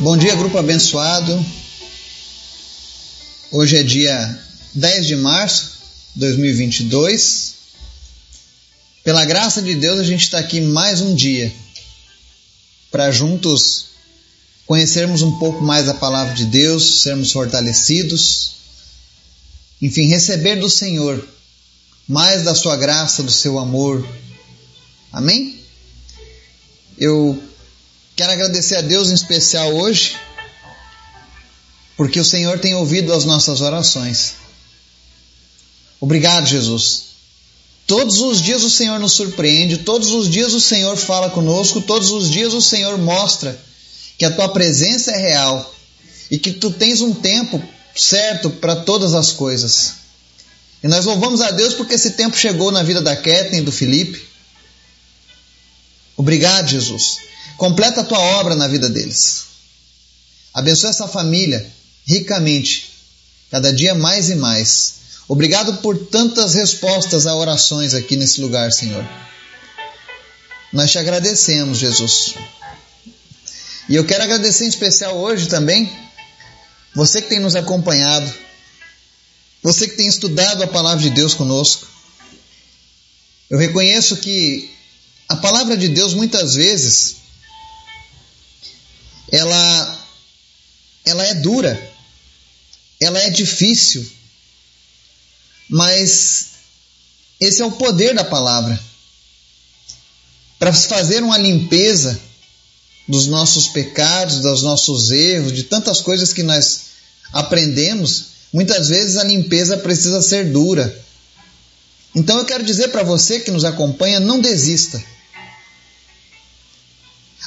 Bom dia, grupo abençoado. Hoje é dia 10 de março de 2022. Pela graça de Deus, a gente está aqui mais um dia para juntos conhecermos um pouco mais a palavra de Deus, sermos fortalecidos, enfim, receber do Senhor mais da sua graça, do seu amor. Amém? Eu Quero agradecer a Deus em especial hoje, porque o Senhor tem ouvido as nossas orações. Obrigado, Jesus. Todos os dias o Senhor nos surpreende, todos os dias o Senhor fala conosco, todos os dias o Senhor mostra que a tua presença é real e que tu tens um tempo certo para todas as coisas. E nós louvamos a Deus porque esse tempo chegou na vida da Kathleen e do Felipe. Obrigado, Jesus. Completa a tua obra na vida deles. Abençoa essa família ricamente, cada dia mais e mais. Obrigado por tantas respostas a orações aqui nesse lugar, Senhor. Nós te agradecemos, Jesus. E eu quero agradecer em especial hoje também você que tem nos acompanhado, você que tem estudado a palavra de Deus conosco. Eu reconheço que a palavra de Deus muitas vezes ela, ela é dura, ela é difícil, mas esse é o poder da palavra. Para fazer uma limpeza dos nossos pecados, dos nossos erros, de tantas coisas que nós aprendemos, muitas vezes a limpeza precisa ser dura. Então eu quero dizer para você que nos acompanha, não desista.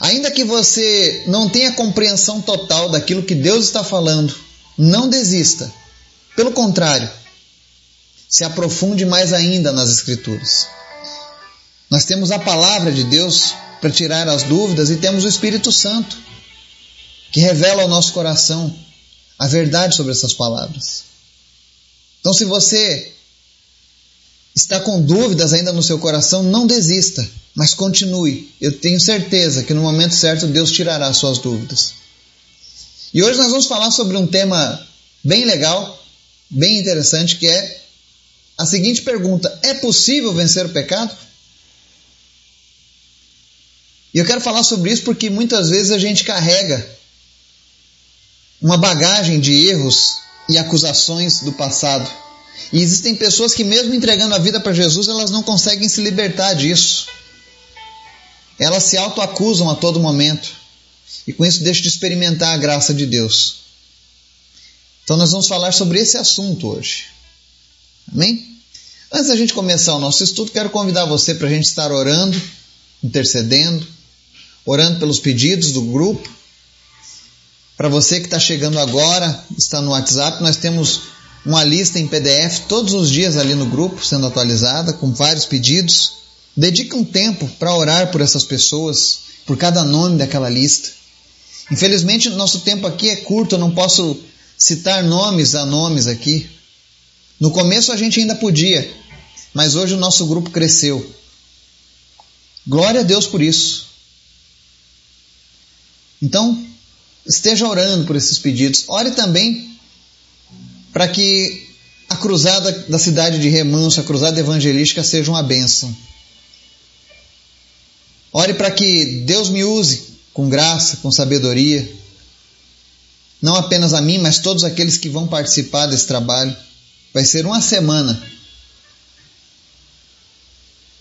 Ainda que você não tenha compreensão total daquilo que Deus está falando, não desista. Pelo contrário, se aprofunde mais ainda nas Escrituras. Nós temos a palavra de Deus para tirar as dúvidas e temos o Espírito Santo que revela ao nosso coração a verdade sobre essas palavras. Então, se você está com dúvidas ainda no seu coração, não desista mas continue. Eu tenho certeza que no momento certo Deus tirará suas dúvidas. E hoje nós vamos falar sobre um tema bem legal, bem interessante, que é a seguinte pergunta: é possível vencer o pecado? E eu quero falar sobre isso porque muitas vezes a gente carrega uma bagagem de erros e acusações do passado. E existem pessoas que, mesmo entregando a vida para Jesus, elas não conseguem se libertar disso elas se autoacusam a todo momento e com isso deixam de experimentar a graça de Deus. Então nós vamos falar sobre esse assunto hoje. Amém? Antes da gente começar o nosso estudo, quero convidar você para a gente estar orando, intercedendo, orando pelos pedidos do grupo. Para você que está chegando agora, está no WhatsApp, nós temos uma lista em PDF todos os dias ali no grupo, sendo atualizada, com vários pedidos. Dedique um tempo para orar por essas pessoas, por cada nome daquela lista. Infelizmente, nosso tempo aqui é curto, eu não posso citar nomes a nomes aqui. No começo a gente ainda podia, mas hoje o nosso grupo cresceu. Glória a Deus por isso. Então, esteja orando por esses pedidos. Ore também para que a cruzada da cidade de Remanso, a cruzada evangelística, seja uma bênção. Ore para que Deus me use com graça, com sabedoria. Não apenas a mim, mas todos aqueles que vão participar desse trabalho. Vai ser uma semana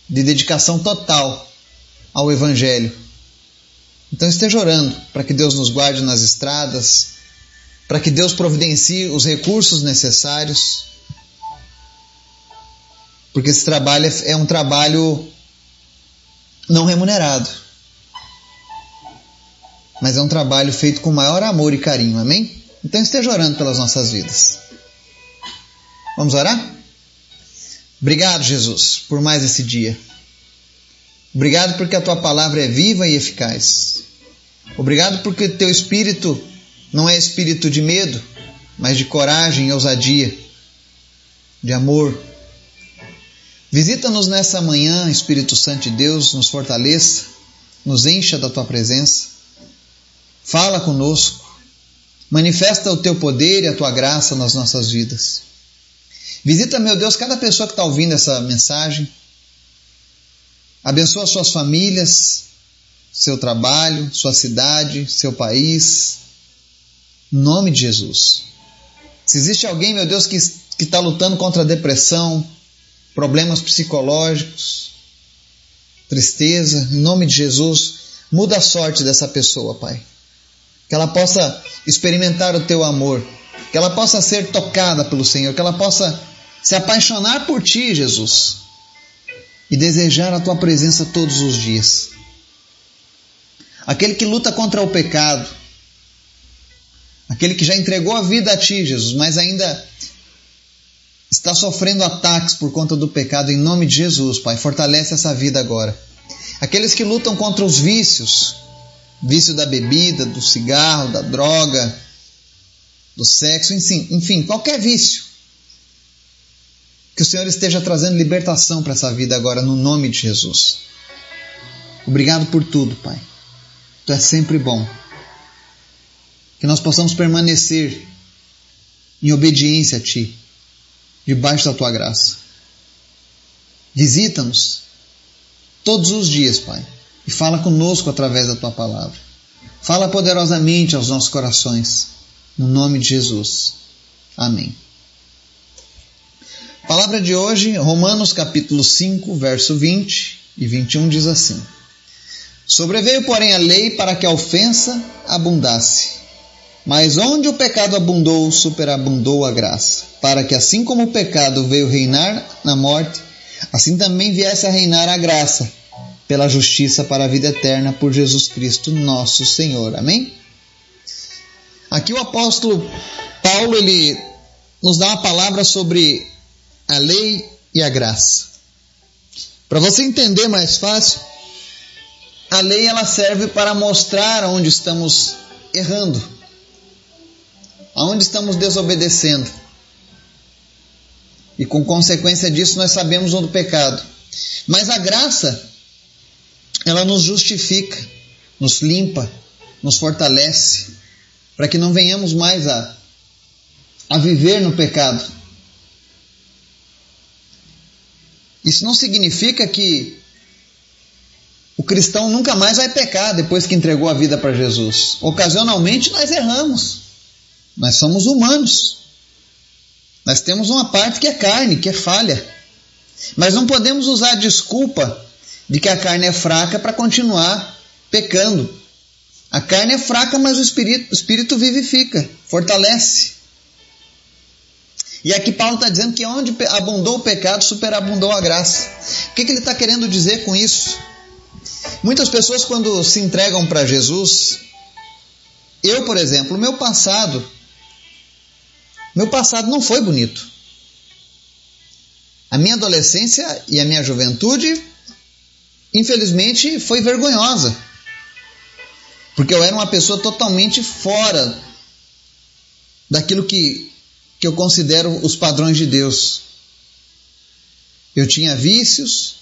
de dedicação total ao Evangelho. Então esteja orando para que Deus nos guarde nas estradas, para que Deus providencie os recursos necessários, porque esse trabalho é, é um trabalho não remunerado. Mas é um trabalho feito com maior amor e carinho, amém? Então esteja orando pelas nossas vidas. Vamos orar? Obrigado, Jesus, por mais esse dia. Obrigado porque a tua palavra é viva e eficaz. Obrigado porque teu espírito não é espírito de medo, mas de coragem e ousadia, de amor, Visita-nos nessa manhã, Espírito Santo de Deus, nos fortaleça, nos encha da tua presença. Fala conosco. Manifesta o teu poder e a tua graça nas nossas vidas. Visita, meu Deus, cada pessoa que está ouvindo essa mensagem. Abençoa suas famílias, seu trabalho, sua cidade, seu país. Em nome de Jesus. Se existe alguém, meu Deus, que está lutando contra a depressão, problemas psicológicos, tristeza, em nome de Jesus, muda a sorte dessa pessoa, Pai. Que ela possa experimentar o teu amor, que ela possa ser tocada pelo Senhor, que ela possa se apaixonar por ti, Jesus, e desejar a tua presença todos os dias. Aquele que luta contra o pecado, aquele que já entregou a vida a ti, Jesus, mas ainda está sofrendo ataques por conta do pecado, em nome de Jesus, Pai, fortalece essa vida agora. Aqueles que lutam contra os vícios, vício da bebida, do cigarro, da droga, do sexo, enfim, enfim, qualquer vício. Que o Senhor esteja trazendo libertação para essa vida agora, no nome de Jesus. Obrigado por tudo, Pai. Tu és sempre bom. Que nós possamos permanecer em obediência a Ti, debaixo da Tua graça. Visita-nos todos os dias, Pai, e fala conosco através da Tua palavra. Fala poderosamente aos nossos corações, no nome de Jesus. Amém. Palavra de hoje, Romanos capítulo 5, verso 20 e 21 diz assim: Sobreveio, porém, a lei para que a ofensa abundasse. Mas onde o pecado abundou, superabundou a graça, para que assim como o pecado veio reinar na morte, assim também viesse a reinar a graça, pela justiça para a vida eterna por Jesus Cristo, nosso Senhor. Amém? Aqui o apóstolo Paulo ele nos dá uma palavra sobre a lei e a graça. Para você entender mais fácil, a lei ela serve para mostrar onde estamos errando, aonde estamos desobedecendo. E com consequência disso nós sabemos onde o pecado. Mas a graça ela nos justifica, nos limpa, nos fortalece, para que não venhamos mais a, a viver no pecado. Isso não significa que o cristão nunca mais vai pecar depois que entregou a vida para Jesus. Ocasionalmente nós erramos. Nós somos humanos. Nós temos uma parte que é carne, que é falha. Mas não podemos usar a desculpa de que a carne é fraca para continuar pecando. A carne é fraca, mas o espírito, o espírito vivifica, fortalece. E aqui Paulo está dizendo que onde abundou o pecado, superabundou a graça. O que, que ele está querendo dizer com isso? Muitas pessoas, quando se entregam para Jesus, eu, por exemplo, meu passado, meu passado não foi bonito. A minha adolescência e a minha juventude, infelizmente, foi vergonhosa. Porque eu era uma pessoa totalmente fora daquilo que que eu considero os padrões de Deus. Eu tinha vícios,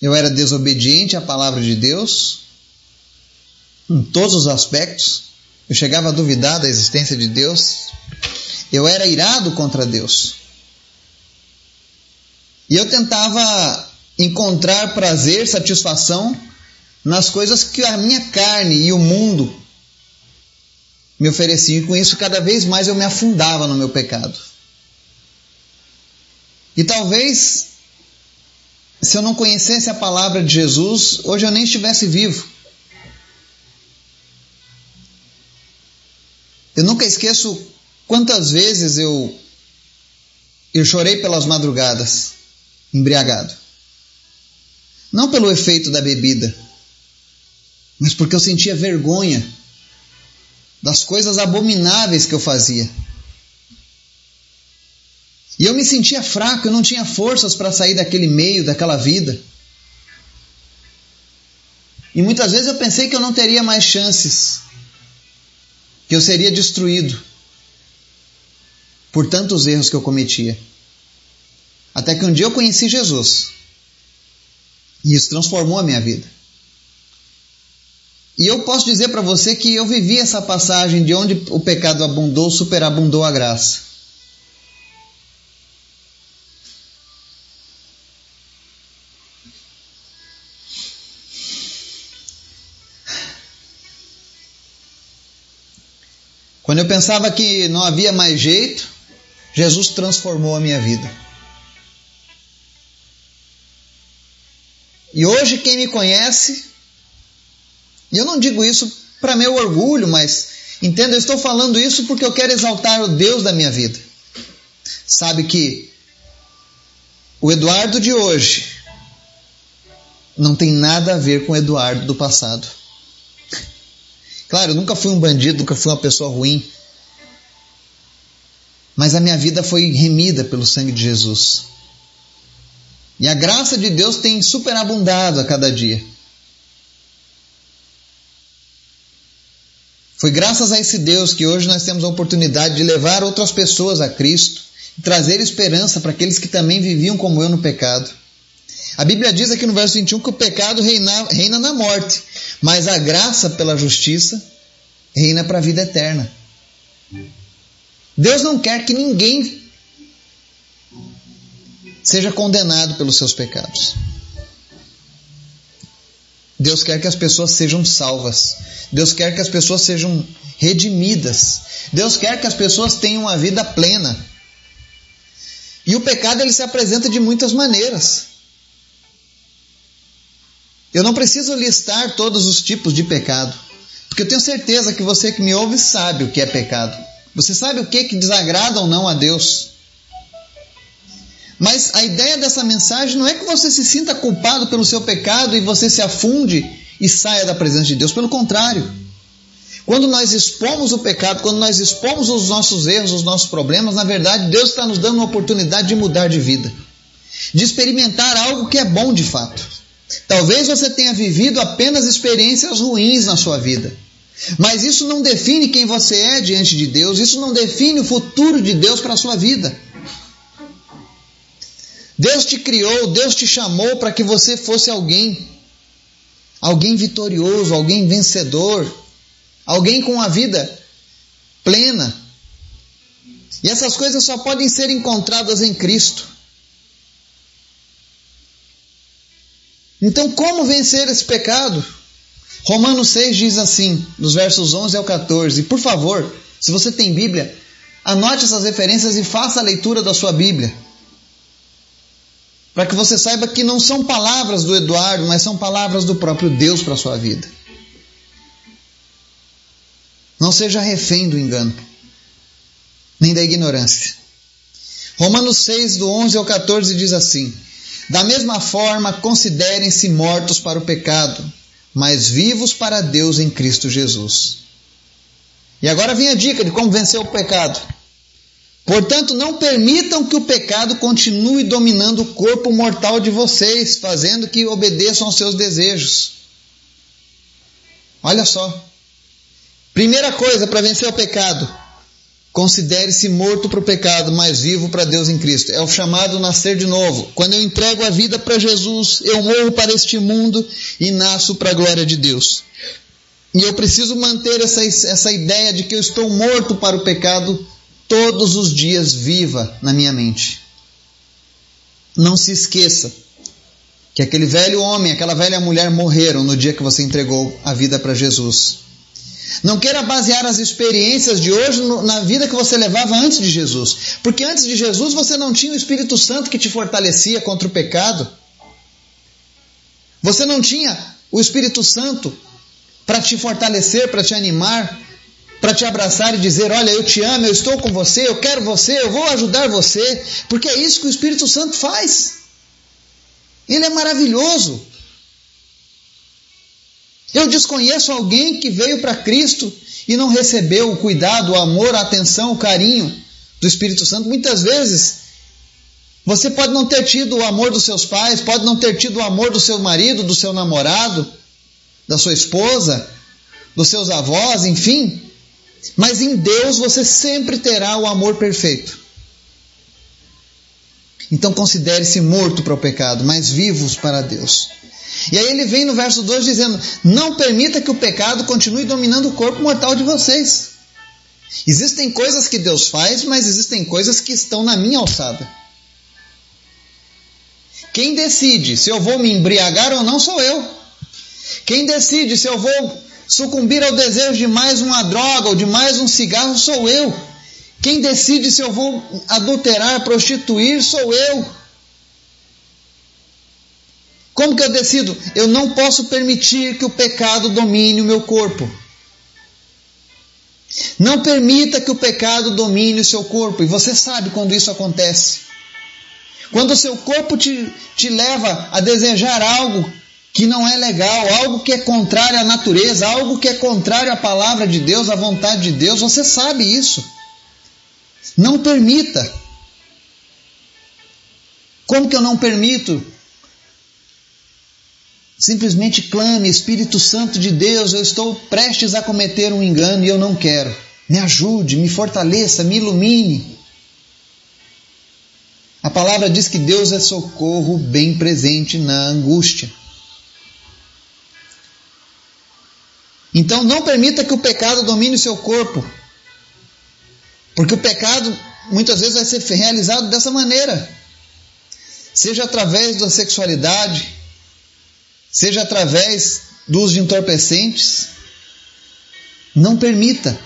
eu era desobediente à palavra de Deus, em todos os aspectos. Eu chegava a duvidar da existência de Deus. Eu era irado contra Deus. E eu tentava encontrar prazer, satisfação nas coisas que a minha carne e o mundo me oferecia, e com isso cada vez mais eu me afundava no meu pecado. E talvez, se eu não conhecesse a palavra de Jesus, hoje eu nem estivesse vivo. Eu nunca esqueço quantas vezes eu, eu chorei pelas madrugadas, embriagado. Não pelo efeito da bebida, mas porque eu sentia vergonha das coisas abomináveis que eu fazia. E eu me sentia fraco, eu não tinha forças para sair daquele meio, daquela vida. E muitas vezes eu pensei que eu não teria mais chances, que eu seria destruído por tantos erros que eu cometia. Até que um dia eu conheci Jesus. E isso transformou a minha vida. E eu posso dizer para você que eu vivi essa passagem de onde o pecado abundou, superabundou a graça. Quando eu pensava que não havia mais jeito, Jesus transformou a minha vida. E hoje quem me conhece, e eu não digo isso para meu orgulho, mas entenda, eu estou falando isso porque eu quero exaltar o Deus da minha vida. Sabe que o Eduardo de hoje não tem nada a ver com o Eduardo do passado. Claro, eu nunca fui um bandido, nunca fui uma pessoa ruim. Mas a minha vida foi remida pelo sangue de Jesus. E a graça de Deus tem superabundado a cada dia. Foi graças a esse Deus que hoje nós temos a oportunidade de levar outras pessoas a Cristo e trazer esperança para aqueles que também viviam como eu no pecado. A Bíblia diz aqui no verso 21 que o pecado reina, reina na morte, mas a graça pela justiça reina para a vida eterna. Deus não quer que ninguém seja condenado pelos seus pecados. Deus quer que as pessoas sejam salvas. Deus quer que as pessoas sejam redimidas. Deus quer que as pessoas tenham uma vida plena. E o pecado ele se apresenta de muitas maneiras. Eu não preciso listar todos os tipos de pecado, porque eu tenho certeza que você que me ouve sabe o que é pecado. Você sabe o que, que desagrada ou não a Deus. Mas a ideia dessa mensagem não é que você se sinta culpado pelo seu pecado e você se afunde e saia da presença de Deus. Pelo contrário. Quando nós expomos o pecado, quando nós expomos os nossos erros, os nossos problemas, na verdade, Deus está nos dando uma oportunidade de mudar de vida, de experimentar algo que é bom de fato. Talvez você tenha vivido apenas experiências ruins na sua vida. Mas isso não define quem você é diante de Deus, isso não define o futuro de Deus para a sua vida. Deus te criou, Deus te chamou para que você fosse alguém, alguém vitorioso, alguém vencedor, alguém com a vida plena. E essas coisas só podem ser encontradas em Cristo. Então, como vencer esse pecado? Romanos 6 diz assim, dos versos 11 ao 14. Por favor, se você tem Bíblia, anote essas referências e faça a leitura da sua Bíblia. Para que você saiba que não são palavras do Eduardo, mas são palavras do próprio Deus para a sua vida. Não seja refém do engano, nem da ignorância. Romanos 6, do 11 ao 14 diz assim: da mesma forma, considerem-se mortos para o pecado, mas vivos para Deus em Cristo Jesus. E agora vem a dica de como vencer o pecado. Portanto, não permitam que o pecado continue dominando o corpo mortal de vocês, fazendo que obedeçam aos seus desejos. Olha só. Primeira coisa para vencer o pecado: Considere-se morto para o pecado, mas vivo para Deus em Cristo. É o chamado nascer de novo. Quando eu entrego a vida para Jesus, eu morro para este mundo e nasço para a glória de Deus. E eu preciso manter essa, essa ideia de que eu estou morto para o pecado todos os dias viva na minha mente. Não se esqueça que aquele velho homem, aquela velha mulher morreram no dia que você entregou a vida para Jesus. Não queira basear as experiências de hoje na vida que você levava antes de Jesus. Porque antes de Jesus você não tinha o Espírito Santo que te fortalecia contra o pecado. Você não tinha o Espírito Santo para te fortalecer, para te animar, para te abraçar e dizer: Olha, eu te amo, eu estou com você, eu quero você, eu vou ajudar você. Porque é isso que o Espírito Santo faz. Ele é maravilhoso. Eu desconheço alguém que veio para Cristo e não recebeu o cuidado, o amor, a atenção, o carinho do Espírito Santo. Muitas vezes você pode não ter tido o amor dos seus pais, pode não ter tido o amor do seu marido, do seu namorado, da sua esposa, dos seus avós, enfim. Mas em Deus você sempre terá o amor perfeito. Então considere-se morto para o pecado, mas vivos para Deus. E aí ele vem no verso 2 dizendo: Não permita que o pecado continue dominando o corpo mortal de vocês. Existem coisas que Deus faz, mas existem coisas que estão na minha alçada. Quem decide se eu vou me embriagar ou não sou eu. Quem decide se eu vou sucumbir ao desejo de mais uma droga ou de mais um cigarro sou eu. Quem decide se eu vou adulterar, prostituir sou eu. Como que eu decido? Eu não posso permitir que o pecado domine o meu corpo. Não permita que o pecado domine o seu corpo. E você sabe quando isso acontece. Quando o seu corpo te, te leva a desejar algo que não é legal, algo que é contrário à natureza, algo que é contrário à palavra de Deus, à vontade de Deus, você sabe isso. Não permita. Como que eu não permito? Simplesmente clame, Espírito Santo de Deus, eu estou prestes a cometer um engano e eu não quero. Me ajude, me fortaleça, me ilumine. A palavra diz que Deus é socorro bem presente na angústia. Então não permita que o pecado domine o seu corpo. Porque o pecado muitas vezes vai ser realizado dessa maneira. Seja através da sexualidade, seja através do uso de entorpecentes. Não permita.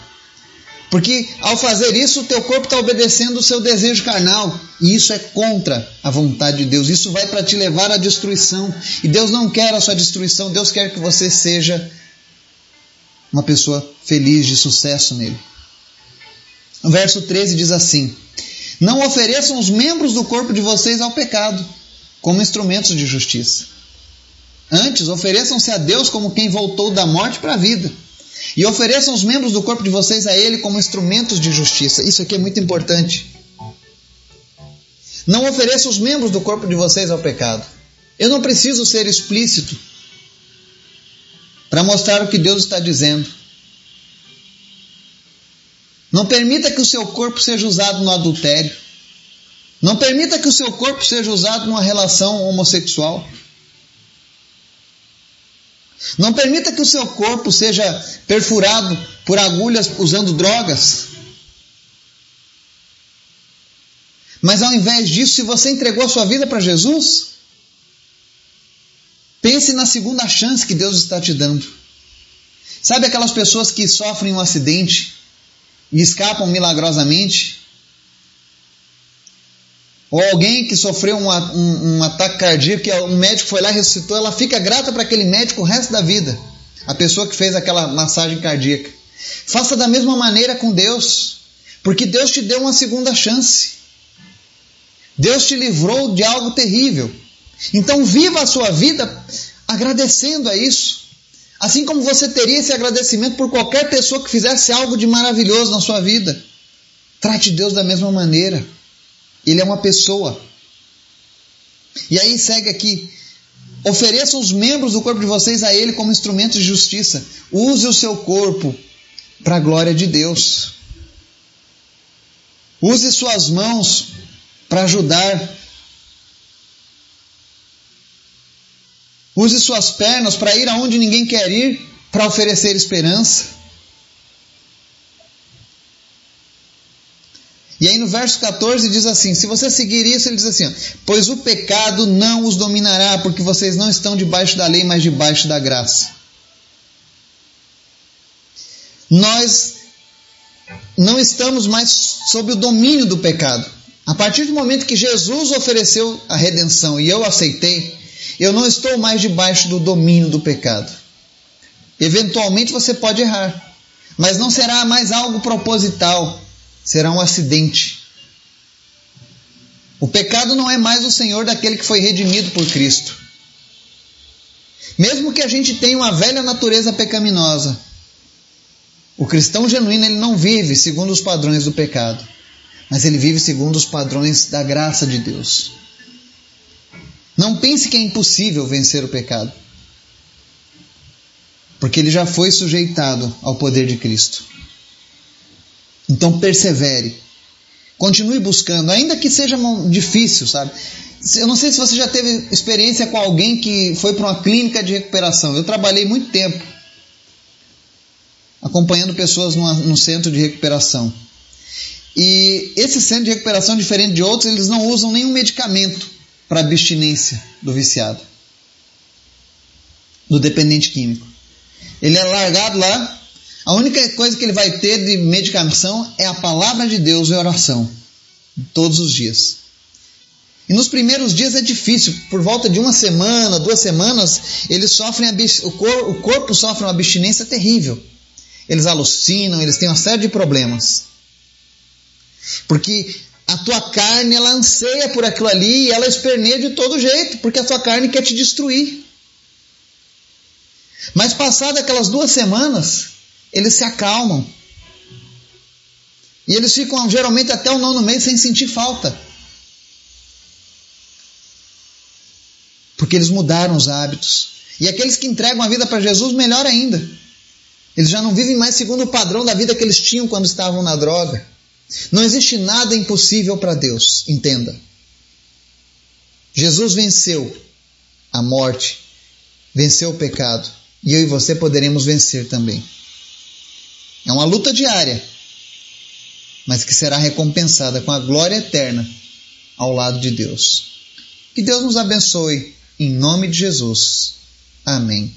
Porque ao fazer isso, o teu corpo está obedecendo o seu desejo carnal. E isso é contra a vontade de Deus. Isso vai para te levar à destruição. E Deus não quer a sua destruição. Deus quer que você seja uma pessoa feliz, de sucesso nele. O verso 13 diz assim: Não ofereçam os membros do corpo de vocês ao pecado, como instrumentos de justiça. Antes, ofereçam-se a Deus como quem voltou da morte para a vida. E ofereçam os membros do corpo de vocês a Ele como instrumentos de justiça. Isso aqui é muito importante. Não ofereçam os membros do corpo de vocês ao pecado. Eu não preciso ser explícito para mostrar o que Deus está dizendo. Não permita que o seu corpo seja usado no adultério. Não permita que o seu corpo seja usado numa relação homossexual. Não permita que o seu corpo seja perfurado por agulhas usando drogas. Mas ao invés disso, se você entregou a sua vida para Jesus, pense na segunda chance que Deus está te dando. Sabe aquelas pessoas que sofrem um acidente e escapam milagrosamente? Ou alguém que sofreu um, um, um ataque cardíaco, que um médico foi lá e ressuscitou, ela fica grata para aquele médico o resto da vida. A pessoa que fez aquela massagem cardíaca. Faça da mesma maneira com Deus, porque Deus te deu uma segunda chance. Deus te livrou de algo terrível. Então viva a sua vida agradecendo a isso. Assim como você teria esse agradecimento por qualquer pessoa que fizesse algo de maravilhoso na sua vida. Trate Deus da mesma maneira. Ele é uma pessoa. E aí segue aqui. Ofereçam os membros do corpo de vocês a Ele como instrumentos de justiça. Use o seu corpo para a glória de Deus. Use suas mãos para ajudar. Use suas pernas para ir aonde ninguém quer ir, para oferecer esperança. E aí no verso 14 diz assim: se você seguir isso, ele diz assim: pois o pecado não os dominará, porque vocês não estão debaixo da lei, mas debaixo da graça. Nós não estamos mais sob o domínio do pecado. A partir do momento que Jesus ofereceu a redenção e eu aceitei, eu não estou mais debaixo do domínio do pecado. Eventualmente você pode errar, mas não será mais algo proposital será um acidente. O pecado não é mais o senhor daquele que foi redimido por Cristo. Mesmo que a gente tenha uma velha natureza pecaminosa, o cristão genuíno ele não vive segundo os padrões do pecado, mas ele vive segundo os padrões da graça de Deus. Não pense que é impossível vencer o pecado, porque ele já foi sujeitado ao poder de Cristo. Então persevere. Continue buscando, ainda que seja difícil, sabe? Eu não sei se você já teve experiência com alguém que foi para uma clínica de recuperação. Eu trabalhei muito tempo acompanhando pessoas numa, num centro de recuperação. E esse centro de recuperação, diferente de outros, eles não usam nenhum medicamento para abstinência do viciado, do dependente químico. Ele é largado lá. A única coisa que ele vai ter de medicação é a palavra de Deus e oração, todos os dias. E nos primeiros dias é difícil, por volta de uma semana, duas semanas, eles sofrem o, cor, o corpo sofre uma abstinência terrível. Eles alucinam, eles têm uma série de problemas. Porque a tua carne ela anseia por aquilo ali e ela esperneia de todo jeito, porque a tua carne quer te destruir. Mas passadas aquelas duas semanas, eles se acalmam. E eles ficam geralmente até o nono mês sem sentir falta. porque eles mudaram os hábitos. E aqueles que entregam a vida para Jesus, melhor ainda. Eles já não vivem mais segundo o padrão da vida que eles tinham quando estavam na droga. Não existe nada impossível para Deus, entenda. Jesus venceu a morte, venceu o pecado, e eu e você poderemos vencer também. É uma luta diária, mas que será recompensada com a glória eterna ao lado de Deus. Que Deus nos abençoe em nome de Jesus. Amém.